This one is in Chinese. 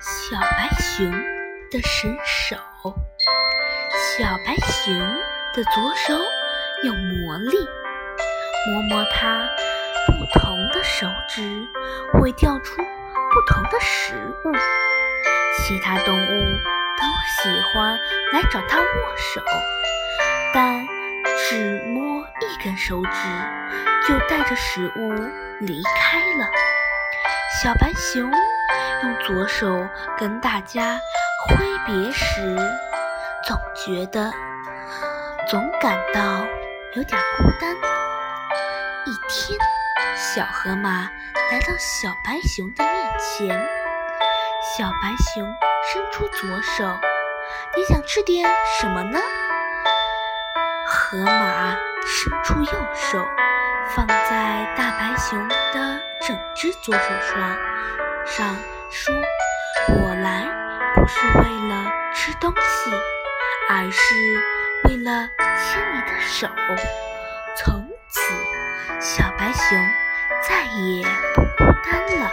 小白熊的神手。小白熊的左手有魔力，摸摸它不同的手指，会掉出不同的食物。其他动物都喜欢来找它握手，但只摸一根手指，就带着食物离开了。小白熊左手跟大家挥别时，总觉得，总感到有点孤单。一天，小河马来到小白熊的面前，小白熊伸出左手：“你想吃点什么呢？”河马伸出右手，放在大白熊的整只左手上，上说：“我来不是为了吃东西，而是为了牵你的手。”从此，小白熊再也不孤单了。